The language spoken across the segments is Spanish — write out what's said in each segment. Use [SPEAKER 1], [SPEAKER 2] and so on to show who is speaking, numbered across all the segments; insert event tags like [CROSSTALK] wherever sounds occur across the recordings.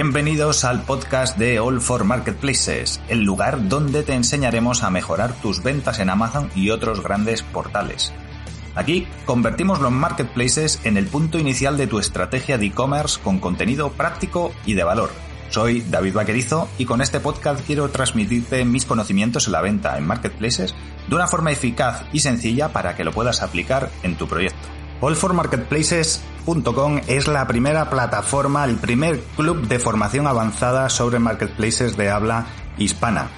[SPEAKER 1] Bienvenidos al podcast de All for Marketplaces, el lugar donde te enseñaremos a mejorar tus ventas en Amazon y otros grandes portales. Aquí convertimos los marketplaces en el punto inicial de tu estrategia de e-commerce con contenido práctico y de valor. Soy David Vaquerizo y con este podcast quiero transmitirte mis conocimientos en la venta en marketplaces de una forma eficaz y sencilla para que lo puedas aplicar en tu proyecto. Es la primera plataforma, el primer club de formación avanzada sobre marketplaces de habla hispana.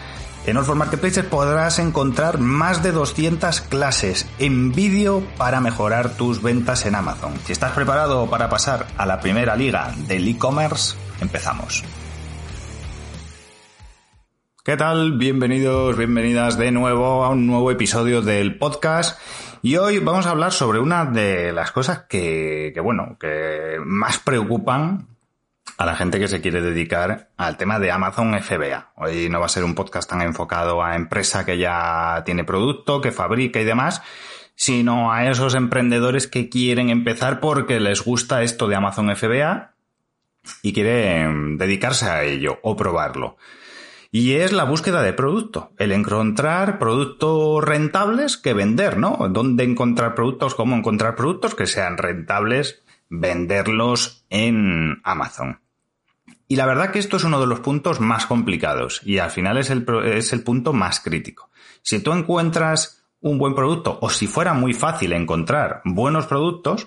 [SPEAKER 1] En All for Marketplaces podrás encontrar más de 200 clases en vídeo para mejorar tus ventas en Amazon. Si estás preparado para pasar a la primera liga del e-commerce, empezamos. ¿Qué tal? Bienvenidos, bienvenidas de nuevo a un nuevo episodio del podcast. Y hoy vamos a hablar sobre una de las cosas que, que, bueno, que más preocupan a la gente que se quiere dedicar al tema de Amazon FBA. Hoy no va a ser un podcast tan enfocado a empresa que ya tiene producto, que fabrica y demás, sino a esos emprendedores que quieren empezar porque les gusta esto de Amazon FBA y quieren dedicarse a ello o probarlo. Y es la búsqueda de producto, el encontrar productos rentables que vender, ¿no? ¿Dónde encontrar productos? ¿Cómo encontrar productos que sean rentables? Venderlos en Amazon. Y la verdad que esto es uno de los puntos más complicados y al final es el, es el punto más crítico. Si tú encuentras un buen producto o si fuera muy fácil encontrar buenos productos,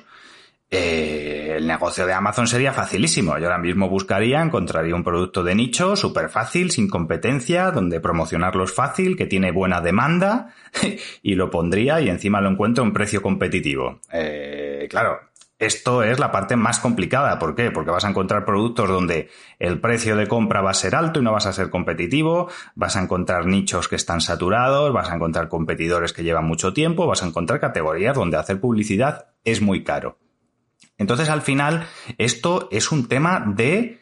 [SPEAKER 1] eh, el negocio de Amazon sería facilísimo. Yo ahora mismo buscaría, encontraría un producto de nicho súper fácil, sin competencia, donde promocionarlo es fácil, que tiene buena demanda, [LAUGHS] y lo pondría y encima lo encuentro un precio competitivo. Eh, claro, esto es la parte más complicada. ¿Por qué? Porque vas a encontrar productos donde el precio de compra va a ser alto y no vas a ser competitivo, vas a encontrar nichos que están saturados, vas a encontrar competidores que llevan mucho tiempo, vas a encontrar categorías donde hacer publicidad es muy caro. Entonces, al final, esto es un tema de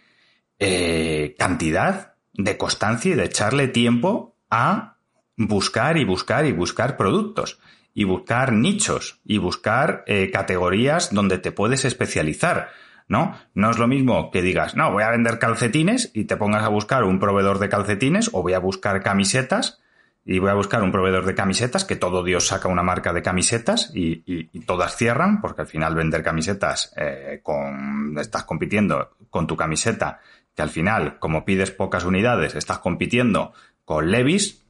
[SPEAKER 1] eh, cantidad, de constancia y de echarle tiempo a buscar y buscar y buscar productos y buscar nichos y buscar eh, categorías donde te puedes especializar. ¿No? No es lo mismo que digas, no, voy a vender calcetines y te pongas a buscar un proveedor de calcetines o voy a buscar camisetas y voy a buscar un proveedor de camisetas, que todo Dios saca una marca de camisetas y, todas cierran, porque al final vender camisetas eh, con, estás compitiendo con tu camiseta, que al final, como pides pocas unidades, estás compitiendo con Levis,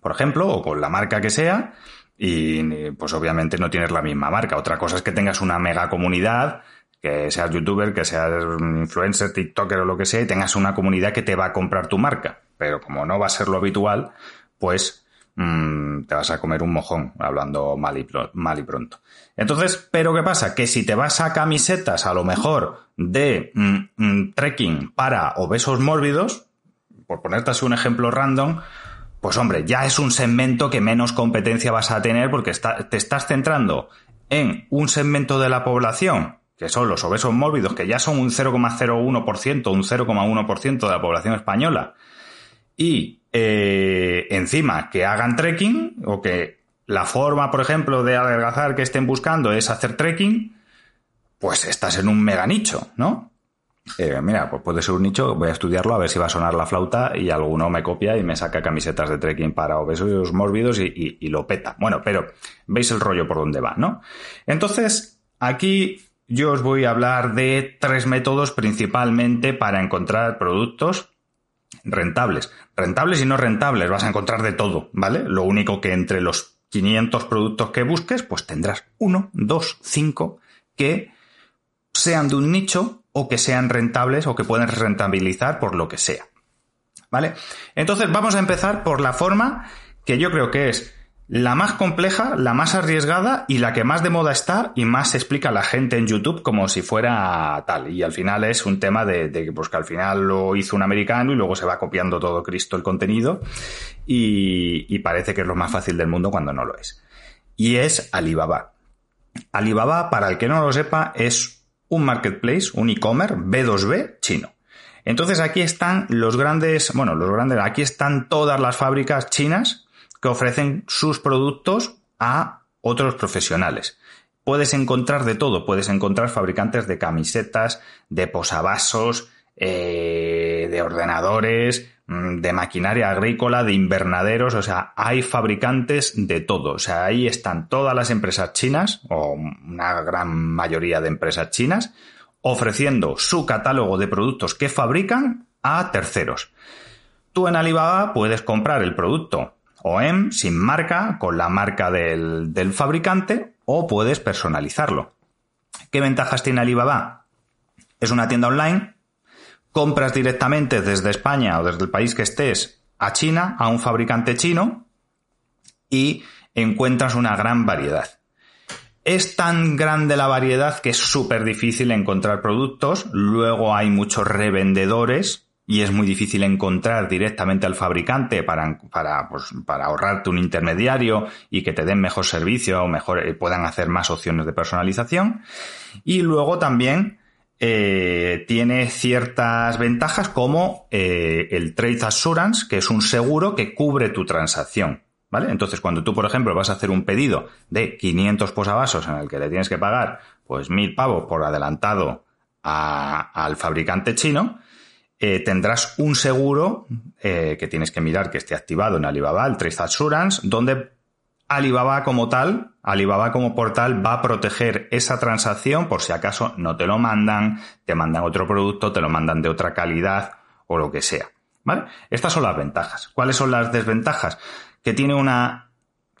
[SPEAKER 1] por ejemplo, o con la marca que sea, y pues obviamente no tienes la misma marca. Otra cosa es que tengas una mega comunidad, que seas youtuber, que seas influencer, tiktoker o lo que sea, y tengas una comunidad que te va a comprar tu marca. Pero como no va a ser lo habitual, pues te vas a comer un mojón, hablando mal y, mal y pronto. Entonces, ¿pero qué pasa? Que si te vas a camisetas a lo mejor de mm, mm, trekking para obesos mórbidos, por ponerte así un ejemplo random, pues hombre, ya es un segmento que menos competencia vas a tener porque te estás centrando en un segmento de la población, que son los obesos mórbidos, que ya son un 0,01%, un 0,1% de la población española, y eh, encima que hagan trekking o que la forma, por ejemplo, de adelgazar que estén buscando es hacer trekking, pues estás en un mega nicho, ¿no? Eh, mira, pues puede ser un nicho, voy a estudiarlo a ver si va a sonar la flauta y alguno me copia y me saca camisetas de trekking para obesos mórbidos y, y lo peta. Bueno, pero veis el rollo por donde va, ¿no? Entonces, aquí yo os voy a hablar de tres métodos principalmente para encontrar productos rentables. Rentables y no rentables, vas a encontrar de todo, ¿vale? Lo único que entre los 500 productos que busques, pues tendrás uno, dos, cinco que sean de un nicho o que sean rentables o que pueden rentabilizar por lo que sea. ¿Vale? Entonces vamos a empezar por la forma que yo creo que es la más compleja, la más arriesgada y la que más de moda está y más se explica a la gente en YouTube como si fuera tal. Y al final es un tema de, pues que al final lo hizo un americano y luego se va copiando todo Cristo el contenido y, y parece que es lo más fácil del mundo cuando no lo es. Y es Alibaba. Alibaba, para el que no lo sepa, es un marketplace, un e-commerce B2B chino. Entonces aquí están los grandes, bueno, los grandes, aquí están todas las fábricas chinas que ofrecen sus productos a otros profesionales. Puedes encontrar de todo, puedes encontrar fabricantes de camisetas, de posavasos, eh, de ordenadores, mm, de maquinaria agrícola, de invernaderos, o sea, hay fabricantes de todo. O sea, ahí están todas las empresas chinas, o una gran mayoría de empresas chinas, ofreciendo su catálogo de productos que fabrican a terceros. Tú en Alibaba puedes comprar el producto OEM sin marca, con la marca del, del fabricante, o puedes personalizarlo. ¿Qué ventajas tiene Alibaba? Es una tienda online compras directamente desde España o desde el país que estés a China, a un fabricante chino, y encuentras una gran variedad. Es tan grande la variedad que es súper difícil encontrar productos, luego hay muchos revendedores y es muy difícil encontrar directamente al fabricante para, para, pues, para ahorrarte un intermediario y que te den mejor servicio o mejor, eh, puedan hacer más opciones de personalización. Y luego también eh, tiene ciertas ventajas como eh, el Trade Assurance, que es un seguro que cubre tu transacción. ¿Vale? Entonces, cuando tú, por ejemplo, vas a hacer un pedido de 500 posavasos en el que le tienes que pagar pues mil pavos por adelantado al fabricante chino, eh, tendrás un seguro que tienes que mirar que esté activado en Alibaba, el Trade Assurance, donde Alibaba como tal, Alibaba como portal va a proteger esa transacción por si acaso no te lo mandan, te mandan otro producto, te lo mandan de otra calidad o lo que sea. ¿Vale? Estas son las ventajas. ¿Cuáles son las desventajas? Que tiene una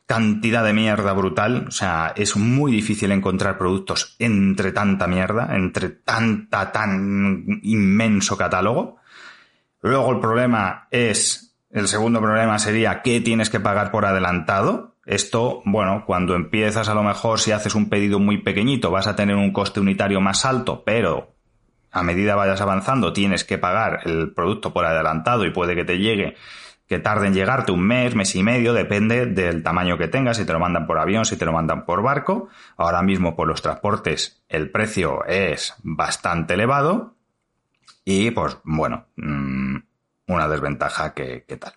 [SPEAKER 1] cantidad de mierda brutal, o sea, es muy difícil encontrar productos entre tanta mierda, entre tanta, tan inmenso catálogo. Luego el problema es, el segundo problema sería qué tienes que pagar por adelantado, esto, bueno, cuando empiezas a lo mejor si haces un pedido muy pequeñito vas a tener un coste unitario más alto, pero a medida vayas avanzando tienes que pagar el producto por adelantado y puede que te llegue, que tarde en llegarte un mes, mes y medio, depende del tamaño que tengas, si te lo mandan por avión, si te lo mandan por barco. Ahora mismo por los transportes el precio es bastante elevado y pues bueno, mm, una desventaja que, que tal.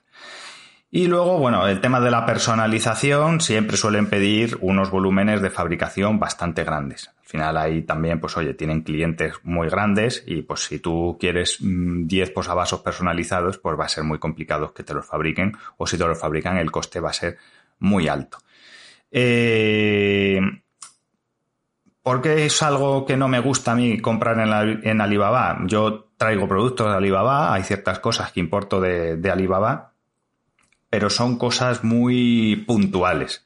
[SPEAKER 1] Y luego, bueno, el tema de la personalización siempre suelen pedir unos volúmenes de fabricación bastante grandes. Al final ahí también, pues oye, tienen clientes muy grandes y pues si tú quieres 10 mm, posavasos personalizados, pues va a ser muy complicado que te los fabriquen o si te los fabrican el coste va a ser muy alto. Eh, ¿Por qué es algo que no me gusta a mí comprar en, Alibaba? Yo traigo productos de Alibaba, hay ciertas cosas que importo de Alibaba pero son cosas muy puntuales.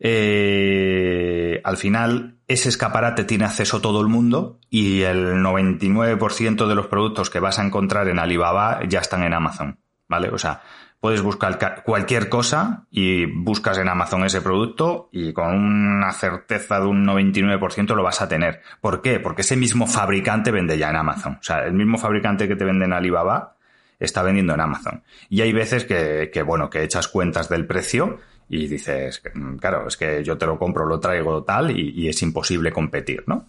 [SPEAKER 1] Eh, al final, ese escaparate tiene acceso todo el mundo y el 99% de los productos que vas a encontrar en Alibaba ya están en Amazon, ¿vale? O sea, puedes buscar cualquier cosa y buscas en Amazon ese producto y con una certeza de un 99% lo vas a tener. ¿Por qué? Porque ese mismo fabricante vende ya en Amazon. O sea, el mismo fabricante que te vende en Alibaba está vendiendo en Amazon. Y hay veces que, bueno, que echas cuentas del precio y dices, mm, claro, es que yo te lo compro, lo traigo tal y, es imposible competir, ¿no?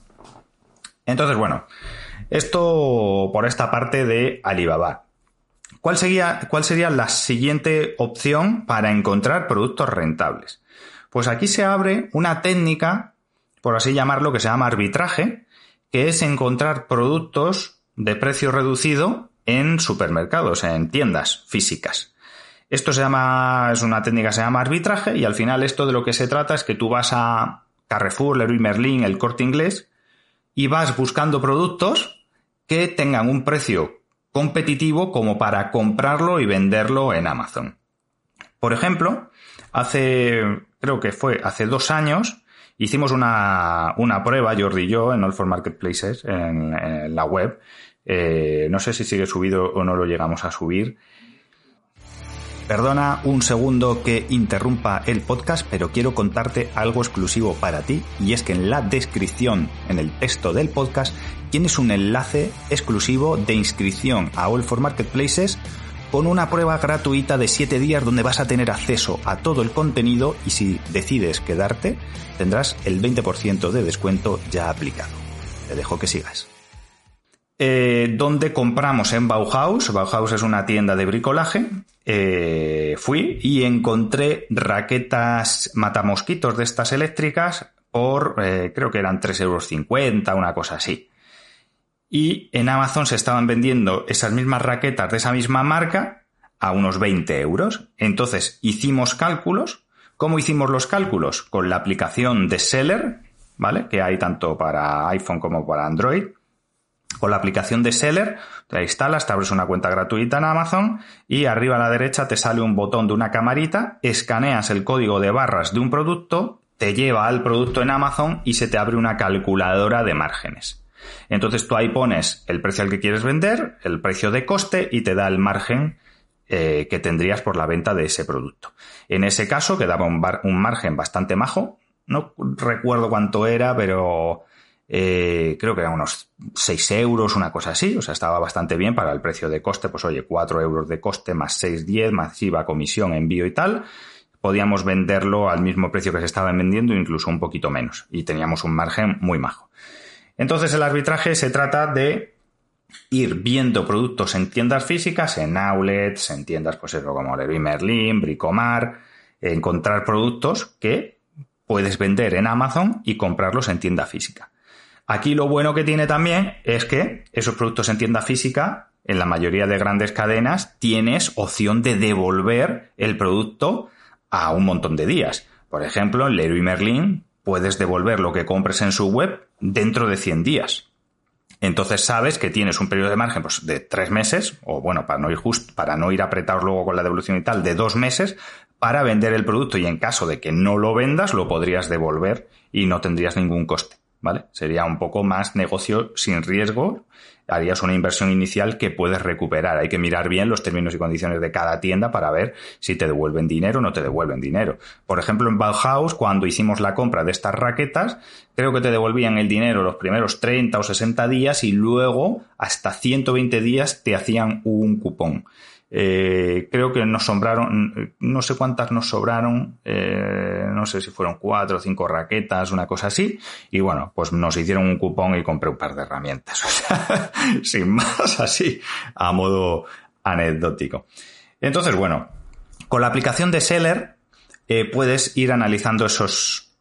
[SPEAKER 1] Entonces, bueno, esto por esta parte de Alibaba. ¿Cuál ¿Cuál sería la siguiente opción para encontrar productos rentables? Pues aquí se abre una técnica, por así llamarlo, que se llama arbitraje, que es encontrar productos de precio reducido en supermercados, en tiendas físicas. Esto se llama, es una técnica que se llama arbitraje y al final esto de lo que se trata es que tú vas a Carrefour, Leroy Merlin, el corte inglés y vas buscando productos que tengan un precio competitivo como para comprarlo y venderlo en Amazon. Por ejemplo, hace, creo que fue hace dos años, hicimos una, una prueba, Jordi y yo, en All for Marketplaces, en la web, eh, no sé si sigue subido o no lo llegamos a subir. Perdona un segundo que interrumpa el podcast, pero quiero contarte algo exclusivo para ti y es que en la descripción, en el texto del podcast, tienes un enlace exclusivo de inscripción a All for Marketplaces con una prueba gratuita de 7 días donde vas a tener acceso a todo el contenido y si decides quedarte tendrás el 20% de descuento ya aplicado. Te dejo que sigas. Eh, donde compramos en Bauhaus. Bauhaus es una tienda de bricolaje. Eh, fui y encontré raquetas matamosquitos de estas eléctricas por, eh, creo que eran 3,50 euros, una cosa así. y en Amazon se estaban vendiendo esas mismas raquetas de esa misma marca a unos 20 euros. Entonces hicimos cálculos. ¿Cómo hicimos los cálculos? Con la aplicación de Seller, ¿vale? Que hay tanto para iPhone como para Android. Con la aplicación de Seller, te la instalas, te abres una cuenta gratuita en Amazon y arriba a la derecha te sale un botón de una camarita, escaneas el código de barras de un producto, te lleva al producto en Amazon y se te abre una calculadora de márgenes. Entonces tú ahí pones el precio al que quieres vender, el precio de coste y te da el margen eh, que tendrías por la venta de ese producto. En ese caso quedaba un, un margen bastante majo, no recuerdo cuánto era, pero eh, creo que eran unos 6 euros, una cosa así, o sea, estaba bastante bien para el precio de coste, pues oye, 4 euros de coste más 6, 10, masiva comisión, envío y tal, podíamos venderlo al mismo precio que se estaba vendiendo, incluso un poquito menos, y teníamos un margen muy majo. Entonces el arbitraje se trata de ir viendo productos en tiendas físicas, en outlets, en tiendas pues eso como Leroy Merlin, Bricomar, encontrar productos que puedes vender en Amazon y comprarlos en tienda física. Aquí lo bueno que tiene también es que esos productos en tienda física, en la mayoría de grandes cadenas, tienes opción de devolver el producto a un montón de días. Por ejemplo, en Leroy Merlin puedes devolver lo que compres en su web dentro de 100 días. Entonces sabes que tienes un periodo de margen pues, de tres meses, o bueno, para no ir just, para no ir apretados luego con la devolución y tal, de dos meses, para vender el producto y en caso de que no lo vendas, lo podrías devolver y no tendrías ningún coste. ¿Vale? Sería un poco más negocio sin riesgo. Harías una inversión inicial que puedes recuperar. Hay que mirar bien los términos y condiciones de cada tienda para ver si te devuelven dinero o no te devuelven dinero. Por ejemplo, en Bauhaus, cuando hicimos la compra de estas raquetas, creo que te devolvían el dinero los primeros 30 o 60 días y luego hasta 120 días te hacían un cupón. Eh, creo que nos sobraron, no sé cuántas nos sobraron, eh, no sé si fueron cuatro o cinco raquetas, una cosa así. Y bueno, pues nos hicieron un cupón y compré un par de herramientas. [LAUGHS] Sin más, así, a modo anecdótico. Entonces, bueno, con la aplicación de Seller eh, puedes ir analizando esos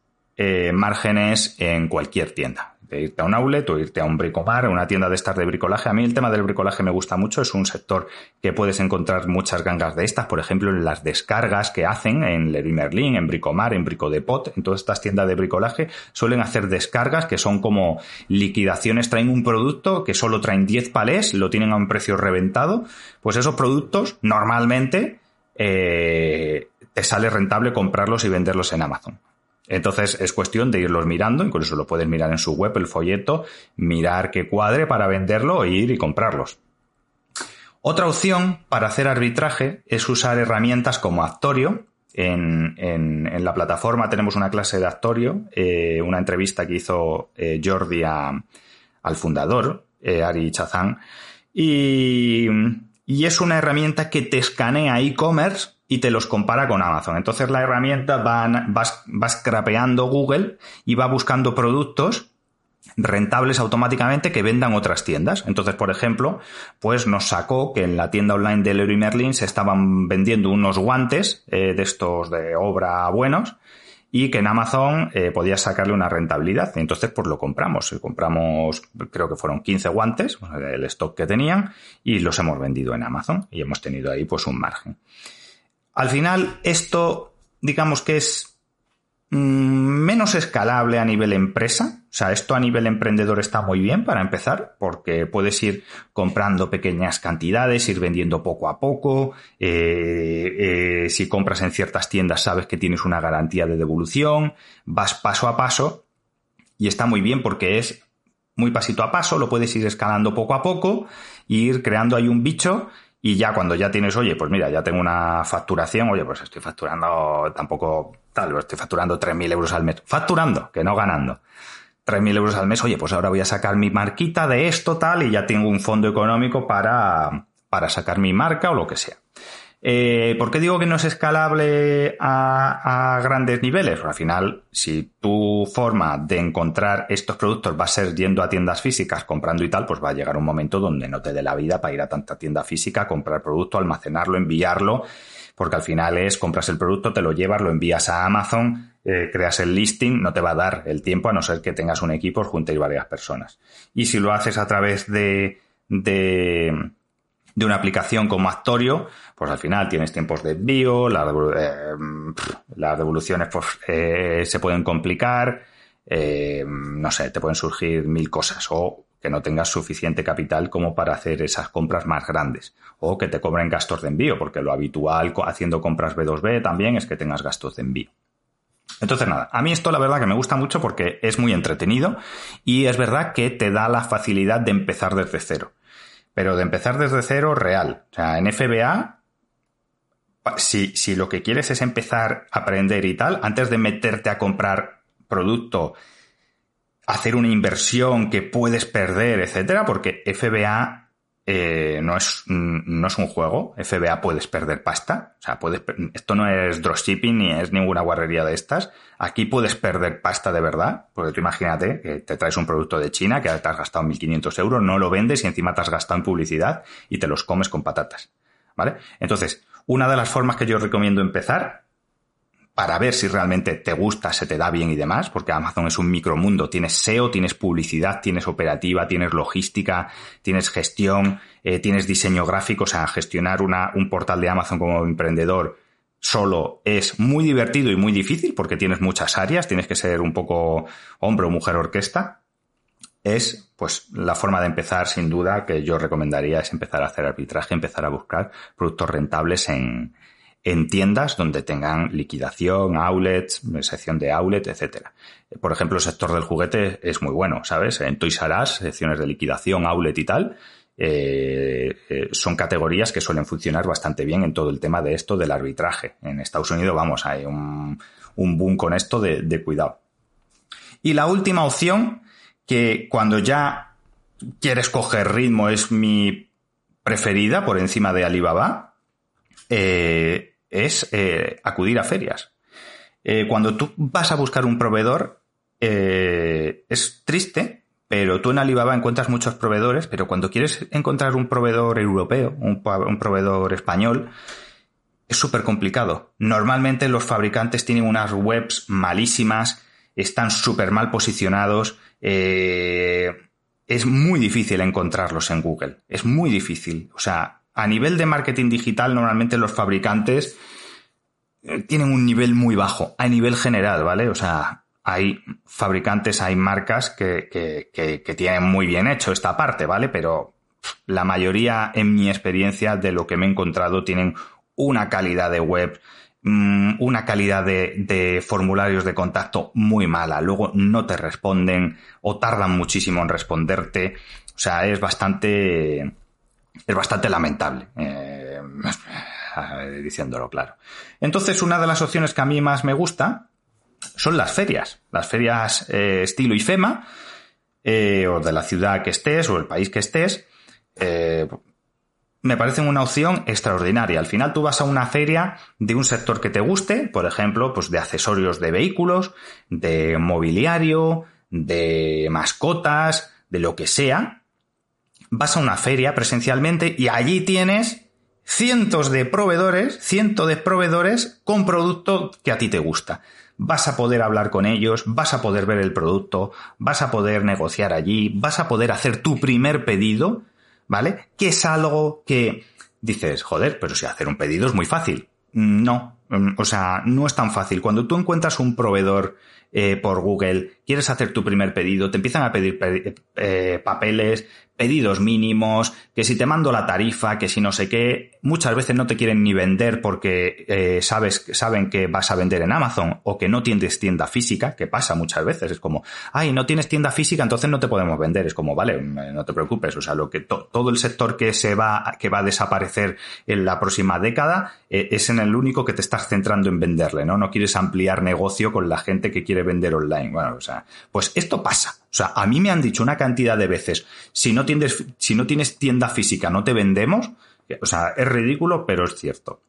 [SPEAKER 1] márgenes en cualquier tienda de irte a un outlet o irte a un bricomar, a una tienda de estas de bricolaje. A mí el tema del bricolaje me gusta mucho, es un sector que puedes encontrar muchas gangas de estas, por ejemplo, en las descargas que hacen en Leroy Merlin, en Bricomar, en Bricodepot, en todas estas tiendas de bricolaje, suelen hacer descargas que son como liquidaciones, traen un producto que solo traen 10 palés, lo tienen a un precio reventado, pues esos productos normalmente eh, te sale rentable comprarlos y venderlos en Amazon. Entonces es cuestión de irlos mirando, incluso lo puedes mirar en su web, el folleto, mirar qué cuadre para venderlo e ir y comprarlos. Otra opción para hacer arbitraje es usar herramientas como Actorio. En, la plataforma tenemos una clase de Actorio, eh, una entrevista que hizo eh, Jordi al fundador, eh, Ari Chazán, y, y es una herramienta que te escanea e-commerce y te los compara con Amazon. Entonces la herramienta va, vas, vas crapeando Google y va buscando productos rentables automáticamente que vendan otras tiendas. Entonces, por ejemplo, pues nos sacó que en la tienda online de Leroy Merlin se estaban vendiendo unos guantes eh, de estos de obra buenos y que en Amazon eh, podías sacarle una rentabilidad. Entonces, pues lo compramos. Compramos, creo que fueron 15 guantes, el stock que tenían, y los hemos vendido en Amazon y hemos tenido ahí pues un margen. Al final, esto, digamos que es mm, menos escalable a nivel empresa. O sea, esto a nivel emprendedor está muy bien para empezar, porque puedes ir comprando pequeñas cantidades, ir vendiendo poco a poco. Eh, eh, si compras en ciertas tiendas, sabes que tienes una garantía de devolución. Vas paso a paso y está muy bien porque es muy pasito a paso, lo puedes ir escalando poco a poco, e ir creando ahí un bicho y ya cuando ya tienes, oye, pues mira, ya tengo una facturación, oye, pues estoy facturando tampoco tal, estoy facturando 3.000 euros al mes. Facturando, que no ganando. 3.000 euros al mes, oye, pues ahora voy a sacar mi marquita de esto, tal, y ya tengo un fondo económico para, para sacar mi marca o lo que sea. Eh, ¿Por qué digo que no es escalable a, grandes niveles? al final, si tu forma de encontrar estos productos va a ser yendo a tiendas físicas, comprando y tal, pues va a llegar un momento donde no te dé la vida para ir a tanta tienda física, comprar producto, almacenarlo, enviarlo, porque al final es compras el producto, te lo llevas, lo envías a Amazon, eh, creas el listing, no te va a dar el tiempo a no ser que tengas un equipo, juntéis varias personas. Y si lo haces a través de, de de una aplicación como Actorio, pues al final tienes tiempos de envío, eh, las devoluciones pues, eh, se pueden complicar, eh, no sé, te pueden surgir mil cosas o que no tengas suficiente capital como para hacer esas compras más grandes o que te cobren gastos de envío, porque lo habitual haciendo compras B2B también es que tengas gastos de envío. Entonces nada, a mí esto la verdad que me gusta mucho porque es muy entretenido y es verdad que te da la facilidad de empezar desde cero pero de empezar desde cero real. O sea, en FBA, si, si lo que quieres es empezar a aprender y tal, antes de meterte a comprar producto, hacer una inversión que puedes perder, etcétera, porque FBA eh, no, es, no es un juego. FBA puedes perder pasta. O sea, puedes, esto no es dropshipping ni es ninguna guarrería de estas. Aquí puedes perder pasta de verdad. Porque tú imagínate que te traes un producto de China que te has gastado 1.500 euros, no lo vendes y encima te has gastado en publicidad y te los comes con patatas. ¿Vale? Entonces, una de las formas que yo recomiendo empezar para ver si realmente te gusta, se te da bien y demás, porque Amazon es un micromundo. Tienes SEO, tienes publicidad, tienes operativa, tienes logística, tienes gestión, eh, tienes diseño gráfico. O sea, gestionar una, un portal de Amazon como emprendedor solo es muy divertido y muy difícil porque tienes muchas áreas, tienes que ser un poco hombre o mujer orquesta. Es, pues, la forma de empezar, sin duda, que yo recomendaría es empezar a hacer arbitraje, empezar a buscar productos rentables en, en tiendas donde tengan liquidación, outlets, sección de outlet, etcétera. Por ejemplo, el sector del juguete es muy bueno, ¿sabes? En Toys R secciones de liquidación, outlet y tal, eh, eh, son categorías que suelen funcionar bastante bien en todo el tema de esto del arbitraje. En Estados Unidos, vamos, hay un, un boom con esto de, de cuidado. Y la última opción, que cuando ya quieres coger ritmo es mi preferida por encima de Alibaba, eh, es eh, acudir a ferias. Eh, cuando tú vas a buscar un proveedor, eh, es triste, pero tú en Alibaba encuentras muchos proveedores, pero cuando quieres encontrar un proveedor europeo, un, proveedor español, es súper complicado. Normalmente los fabricantes tienen unas webs malísimas, están súper mal posicionados, es muy difícil encontrarlos en Google, es muy difícil. O sea, a nivel de marketing digital, normalmente los fabricantes eh, tienen un nivel muy bajo, a nivel general, ¿vale? O sea, hay fabricantes, hay marcas que, que, tienen muy bien hecho esta parte, ¿vale? Pero la mayoría, en mi experiencia, de lo que me he encontrado, tienen una calidad de web, mm, una calidad de, de, formularios de contacto muy mala. Luego no te responden o tardan muchísimo en responderte. O sea, es bastante es bastante lamentable, eh, [LAUGHS] diciéndolo claro. Entonces, una de las opciones que a mí más me gusta son las ferias, las ferias eh, estilo IFEMA, eh, o de la ciudad que estés, o el país que estés, me parecen una opción extraordinaria. Al final tú vas a una feria de un sector que te guste, por ejemplo, pues de accesorios de vehículos, de mobiliario, de mascotas, de lo que sea, vas a una feria presencialmente y allí tienes cientos de proveedores, cientos de proveedores con producto que a ti te gusta. Vas a poder hablar con ellos, vas a poder ver el producto, vas a poder negociar allí, vas a poder hacer tu primer pedido, ¿vale? Que es algo que dices, joder, pero si hacer un pedido es muy fácil. No, o sea, no es tan fácil. Cuando tú encuentras un proveedor eh, por Google, quieres hacer tu primer pedido, te empiezan a pedir eh, papeles, pedidos mínimos, que si te mando la tarifa, que si no sé qué, muchas veces no te quieren ni vender porque eh, sabes, saben que vas a vender en Amazon o que no tienes tienda física, que pasa muchas veces, es como, ay, no tienes tienda física, entonces no te podemos vender, es como, vale, no te preocupes, o sea, lo que todo el sector que se va, que va a desaparecer en la próxima década eh, es en el único que te centrando en venderle, ¿no? No quieres ampliar negocio con la gente que quiere vender online, bueno, o sea, pues esto pasa, o sea, a mí me han dicho una cantidad de veces, si no tienes, si no tienes tienda física, no te vendemos. O sea, es ridículo, pero es cierto.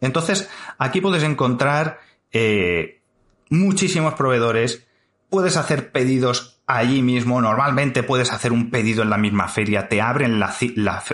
[SPEAKER 1] Entonces, aquí puedes encontrar eh, muchísimos proveedores, puedes hacer pedidos allí mismo, normalmente puedes hacer un pedido en la misma feria, te abren la,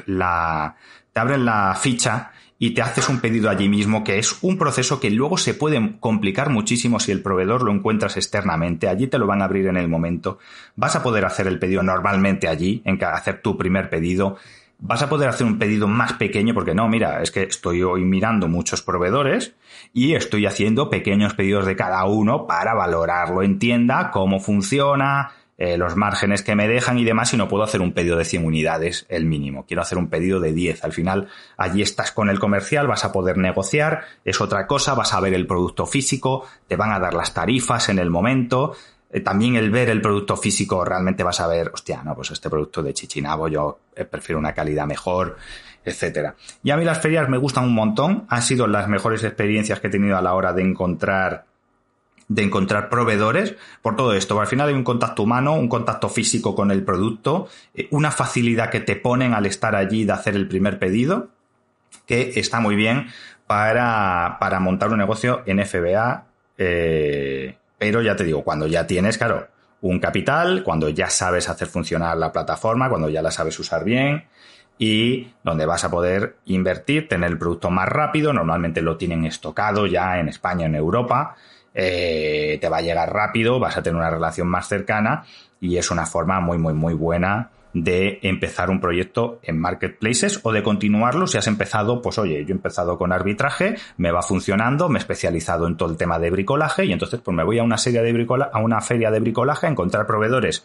[SPEAKER 1] la, te abren la ficha y te haces un pedido allí mismo, que es un proceso que luego se puede complicar muchísimo si el proveedor lo encuentras externamente. Allí te lo van a abrir en el momento. Vas a poder hacer el pedido normalmente allí, en hacer tu primer pedido. Vas a poder hacer un pedido más pequeño porque no, mira, es que estoy hoy mirando muchos proveedores y estoy haciendo pequeños pedidos de cada uno para valorarlo en tienda, cómo funciona, eh, los márgenes que me dejan y demás y no puedo hacer un pedido de 100 unidades, el mínimo. Quiero hacer un pedido de 10. Al final, allí estás con el comercial, vas a poder negociar, es otra cosa, vas a ver el producto físico, te van a dar las tarifas en el momento. Eh, también el ver el producto físico, realmente vas a ver, hostia, no, pues este producto de Chichinabo yo eh, prefiero una calidad mejor, etcétera. Y a mí las ferias me gustan un montón, han sido las mejores experiencias que he tenido a la hora de encontrar de encontrar proveedores por todo esto. Al final hay un contacto humano, un contacto físico con el producto, eh, una facilidad que te ponen al estar allí de hacer el primer pedido, que está muy bien para, para montar un negocio en FBA. Eh, pero ya te digo, cuando ya tienes, claro, un capital, cuando ya sabes hacer funcionar la plataforma, cuando ya la sabes usar bien y donde vas a poder invertir, tener el producto más rápido, normalmente lo tienen estocado ya en España, en Europa, eh, te va a llegar rápido, vas a tener una relación más cercana y es una forma muy, muy, muy buena de empezar un proyecto en marketplaces o de continuarlo si has empezado, pues oye, yo he empezado con arbitraje, me va funcionando, me he especializado en todo el tema de bricolaje y entonces pues me voy a una serie de bricola a una feria de bricolaje a encontrar proveedores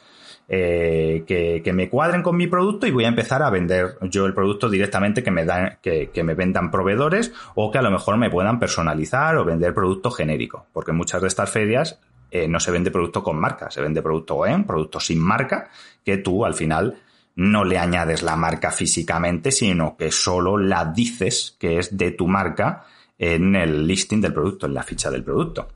[SPEAKER 1] eh, que, me cuadren con mi producto y voy a empezar a vender yo el producto directamente que me, dan, que, me vendan proveedores o que a lo mejor me puedan personalizar o vender producto genérico. Porque muchas de estas ferias eh, no se vende producto con marca, se vende producto en, producto sin marca, que tú al final no le añades la marca físicamente, sino que solo la dices que es de tu marca en el listing del producto, en la ficha del producto.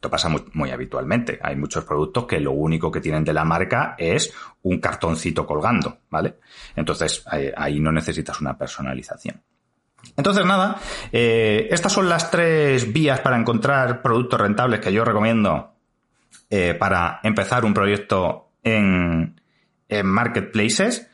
[SPEAKER 1] Esto pasa muy, habitualmente. Hay muchos productos que lo único que tienen de la marca es un cartoncito colgando, ¿vale? Entonces ahí, no necesitas una personalización. Entonces, nada, eh, estas son las tres vías para encontrar productos rentables que yo recomiendo eh, para empezar un proyecto en, en marketplaces.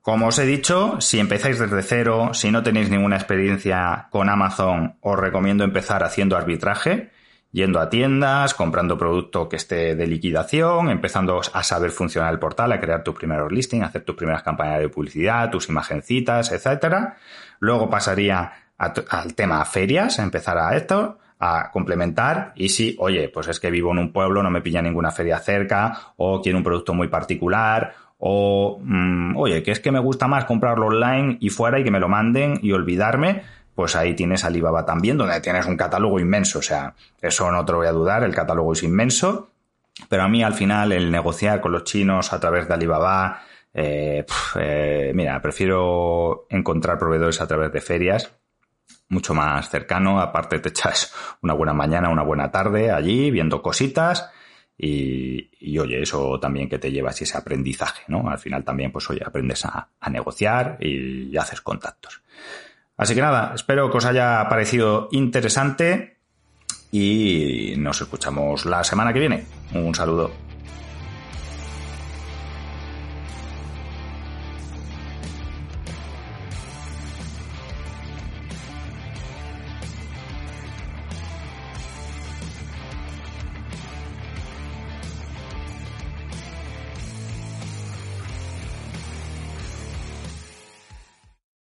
[SPEAKER 1] Como os he dicho, si empezáis desde cero, si no tenéis ninguna experiencia con Amazon, os recomiendo empezar haciendo arbitraje yendo a tiendas, comprando producto que esté de liquidación, empezando a saber funcionar el portal, a crear tus primeros listings, hacer tus primeras campañas de publicidad, tus imagencitas, etcétera. Luego pasaría al tema ferias, empezar a esto, a complementar y si, oye, pues es que vivo en un pueblo, no me pilla ninguna feria cerca o quiero un producto muy particular o, mm, oye, que es que me gusta más comprarlo online y fuera y que me lo manden y olvidarme, pues ahí tienes Alibaba también, donde tienes un catálogo inmenso. O sea, eso no te lo voy a dudar, el catálogo es inmenso. Pero a mí al final el negociar con los chinos a través de Alibaba, eh, eh, mira, prefiero encontrar proveedores a través de ferias, mucho más cercano. Aparte te [LAUGHS] echas una buena mañana, una buena tarde allí viendo cositas. Y, oye, eso también que te llevas ese aprendizaje, ¿no? Al final también, pues oye, aprendes a negociar y haces contactos. Así que nada, espero que os haya parecido interesante y nos escuchamos la semana que viene. Un saludo.